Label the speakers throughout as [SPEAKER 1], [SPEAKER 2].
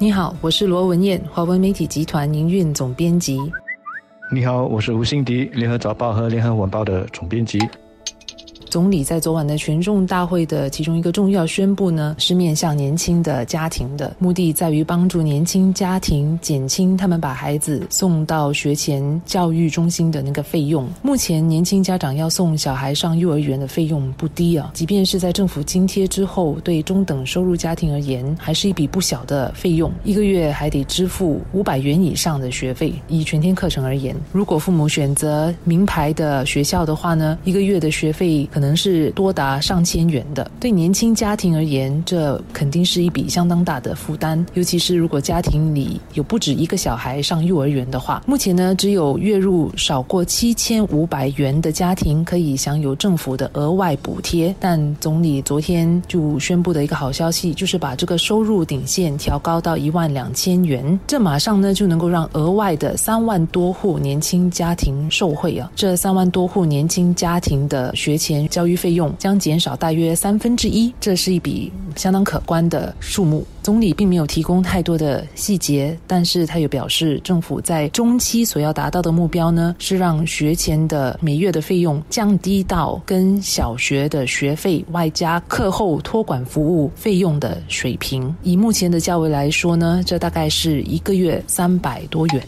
[SPEAKER 1] 你好，我是罗文燕，华文媒体集团营运总编辑。
[SPEAKER 2] 你好，我是吴欣迪，联合早报和联合晚报的总编辑。
[SPEAKER 1] 总理在昨晚的群众大会的其中一个重要宣布呢，是面向年轻的家庭的，目的在于帮助年轻家庭减轻他们把孩子送到学前教育中心的那个费用。目前年轻家长要送小孩上幼儿园的费用不低啊，即便是在政府津贴之后，对中等收入家庭而言，还是一笔不小的费用，一个月还得支付五百元以上的学费。以全天课程而言，如果父母选择名牌的学校的话呢，一个月的学费。可能是多达上千元的，对年轻家庭而言，这肯定是一笔相当大的负担。尤其是如果家庭里有不止一个小孩上幼儿园的话，目前呢，只有月入少过七千五百元的家庭可以享有政府的额外补贴。但总理昨天就宣布的一个好消息，就是把这个收入顶线调高到一万两千元，这马上呢就能够让额外的三万多户年轻家庭受惠啊！这三万多户年轻家庭的学前。教育费用将减少大约三分之一，这是一笔相当可观的数目。总理并没有提供太多的细节，但是他也表示，政府在中期所要达到的目标呢，是让学前的每月的费用降低到跟小学的学费外加课后托管服务费用的水平。以目前的价位来说呢，这大概是一个月三百多元。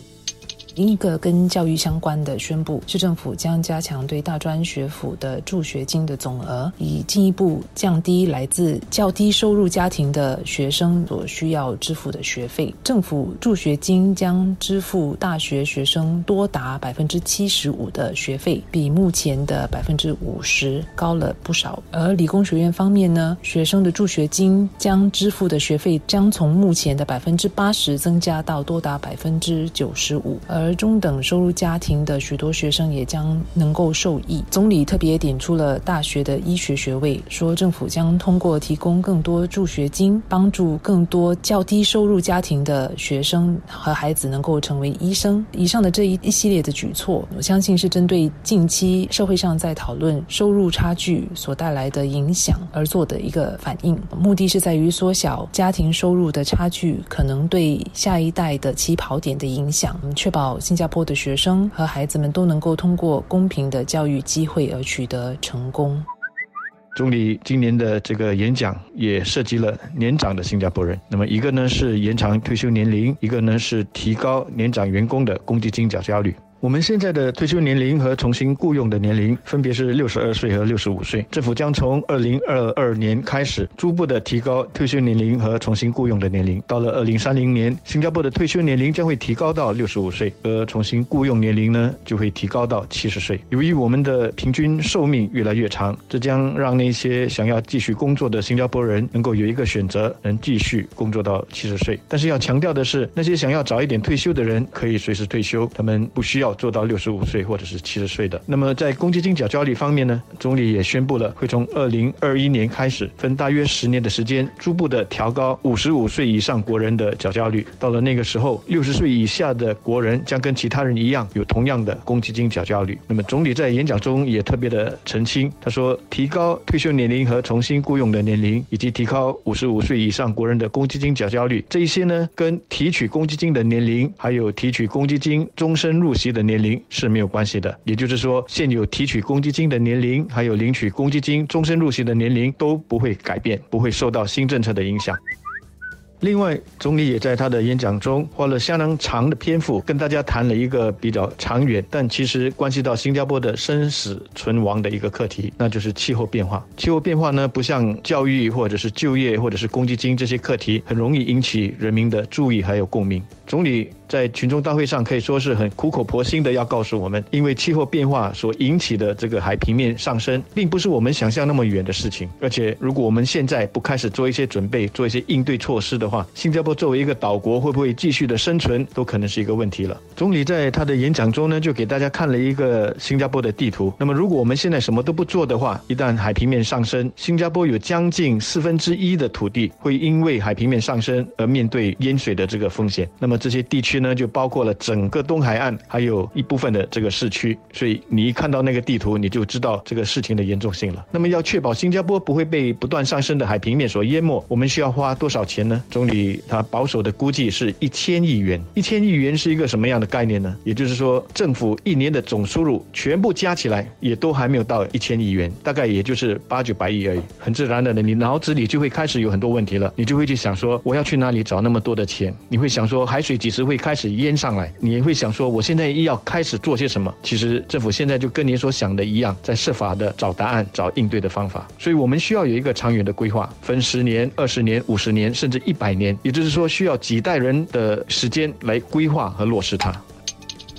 [SPEAKER 1] 另一个跟教育相关的宣布，市政府将加强对大专学府的助学金的总额，以进一步降低来自较低收入家庭的学生所需要支付的学费。政府助学金将支付大学学生多达百分之七十五的学费，比目前的百分之五十高了不少。而理工学院方面呢，学生的助学金将支付的学费将从目前的百分之八十增加到多达百分之九十五。而中等收入家庭的许多学生也将能够受益。总理特别点出了大学的医学学位，说政府将通过提供更多助学金，帮助更多较低收入家庭的学生和孩子能够成为医生。以上的这一一系列的举措，我相信是针对近期社会上在讨论收入差距所带来的影响而做的一个反应。目的是在于缩小家庭收入的差距可能对下一代的起跑点的影响，确保。新加坡的学生和孩子们都能够通过公平的教育机会而取得成功。
[SPEAKER 2] 总理今年的这个演讲也涉及了年长的新加坡人。那么一个呢是延长退休年龄，一个呢是提高年长员工的公积金缴交率。我们现在的退休年龄和重新雇佣的年龄分别是六十二岁和六十五岁。政府将从二零二二年开始逐步的提高退休年龄和重新雇佣的年龄。到了二零三零年，新加坡的退休年龄将会提高到六十五岁，而重新雇佣年龄呢就会提高到七十岁。由于我们的平均寿命越来越长，这将让那些想要继续工作的新加坡人能够有一个选择，能继续工作到七十岁。但是要强调的是，那些想要早一点退休的人可以随时退休，他们不需要。做到六十五岁或者是七十岁的。那么在公积金缴交率方面呢，总理也宣布了，会从二零二一年开始，分大约十年的时间，逐步的调高五十五岁以上国人的缴交率。到了那个时候，六十岁以下的国人将跟其他人一样，有同样的公积金缴交率。那么总理在演讲中也特别的澄清，他说，提高退休年龄和重新雇佣的年龄，以及提高五十五岁以上国人的公积金缴交率，这一些呢，跟提取公积金的年龄，还有提取公积金终身入息的。年龄是没有关系的，也就是说，现有提取公积金的年龄，还有领取公积金终身入息的年龄都不会改变，不会受到新政策的影响。另外，总理也在他的演讲中花了相当长的篇幅，跟大家谈了一个比较长远，但其实关系到新加坡的生死存亡的一个课题，那就是气候变化。气候变化呢，不像教育或者是就业或者是公积金这些课题，很容易引起人民的注意还有共鸣。总理。在群众大会上可以说是很苦口婆心的要告诉我们，因为气候变化所引起的这个海平面上升，并不是我们想象那么远的事情。而且，如果我们现在不开始做一些准备，做一些应对措施的话，新加坡作为一个岛国，会不会继续的生存，都可能是一个问题了。总理在他的演讲中呢，就给大家看了一个新加坡的地图。那么，如果我们现在什么都不做的话，一旦海平面上升，新加坡有将近四分之一的土地会因为海平面上升而面对淹水的这个风险。那么，这些地区。呢，就包括了整个东海岸，还有一部分的这个市区。所以你一看到那个地图，你就知道这个事情的严重性了。那么要确保新加坡不会被不断上升的海平面所淹没，我们需要花多少钱呢？总理他保守的估计是一千亿元。一千亿元是一个什么样的概念呢？也就是说，政府一年的总收入全部加起来，也都还没有到一千亿元，大概也就是八九百亿而已。很自然的呢，你脑子里就会开始有很多问题了，你就会去想说，我要去哪里找那么多的钱？你会想说，海水几时会开始淹上来？你也会想说，我现在要开始做些什么？其实政府现在就跟您所想的一样，在设法的找答案、找应对的方法。所以我们需要有一个长远的规划，分十年、二十年、五十年，甚至一百年，也就是说，需要几代人的时间来规划和落实它。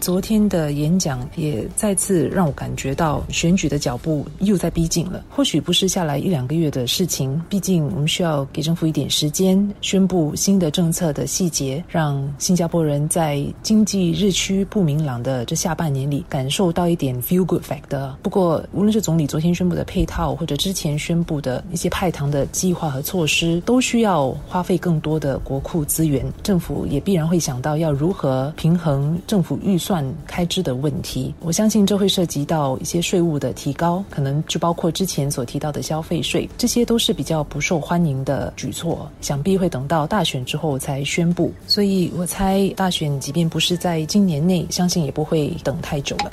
[SPEAKER 1] 昨天的演讲也再次让我感觉到选举的脚步又在逼近了。或许不是下来一两个月的事情，毕竟我们需要给政府一点时间宣布新的政策的细节，让新加坡人在经济日趋不明朗的这下半年里感受到一点 feel good fact。不过，无论是总理昨天宣布的配套，或者之前宣布的一些派糖的计划和措施，都需要花费更多的国库资源。政府也必然会想到要如何平衡政府预算。算开支的问题，我相信这会涉及到一些税务的提高，可能就包括之前所提到的消费税，这些都是比较不受欢迎的举措，想必会等到大选之后才宣布。所以我猜，大选即便不是在今年内，相信也不会等太久了。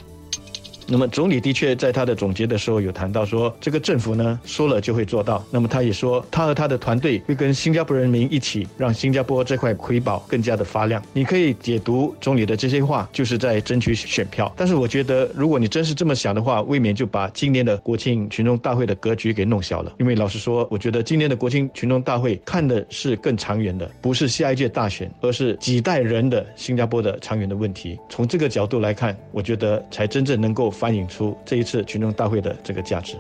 [SPEAKER 2] 那么总理的确在他的总结的时候有谈到说，这个政府呢说了就会做到。那么他也说，他和他的团队会跟新加坡人民一起，让新加坡这块瑰宝更加的发亮。你可以解读总理的这些话，就是在争取选票。但是我觉得，如果你真是这么想的话，未免就把今年的国庆群众大会的格局给弄小了。因为老实说，我觉得今年的国庆群众大会看的是更长远的，不是下一届大选，而是几代人的新加坡的长远的问题。从这个角度来看，我觉得才真正能够。反映出这一次群众大会的这个价值。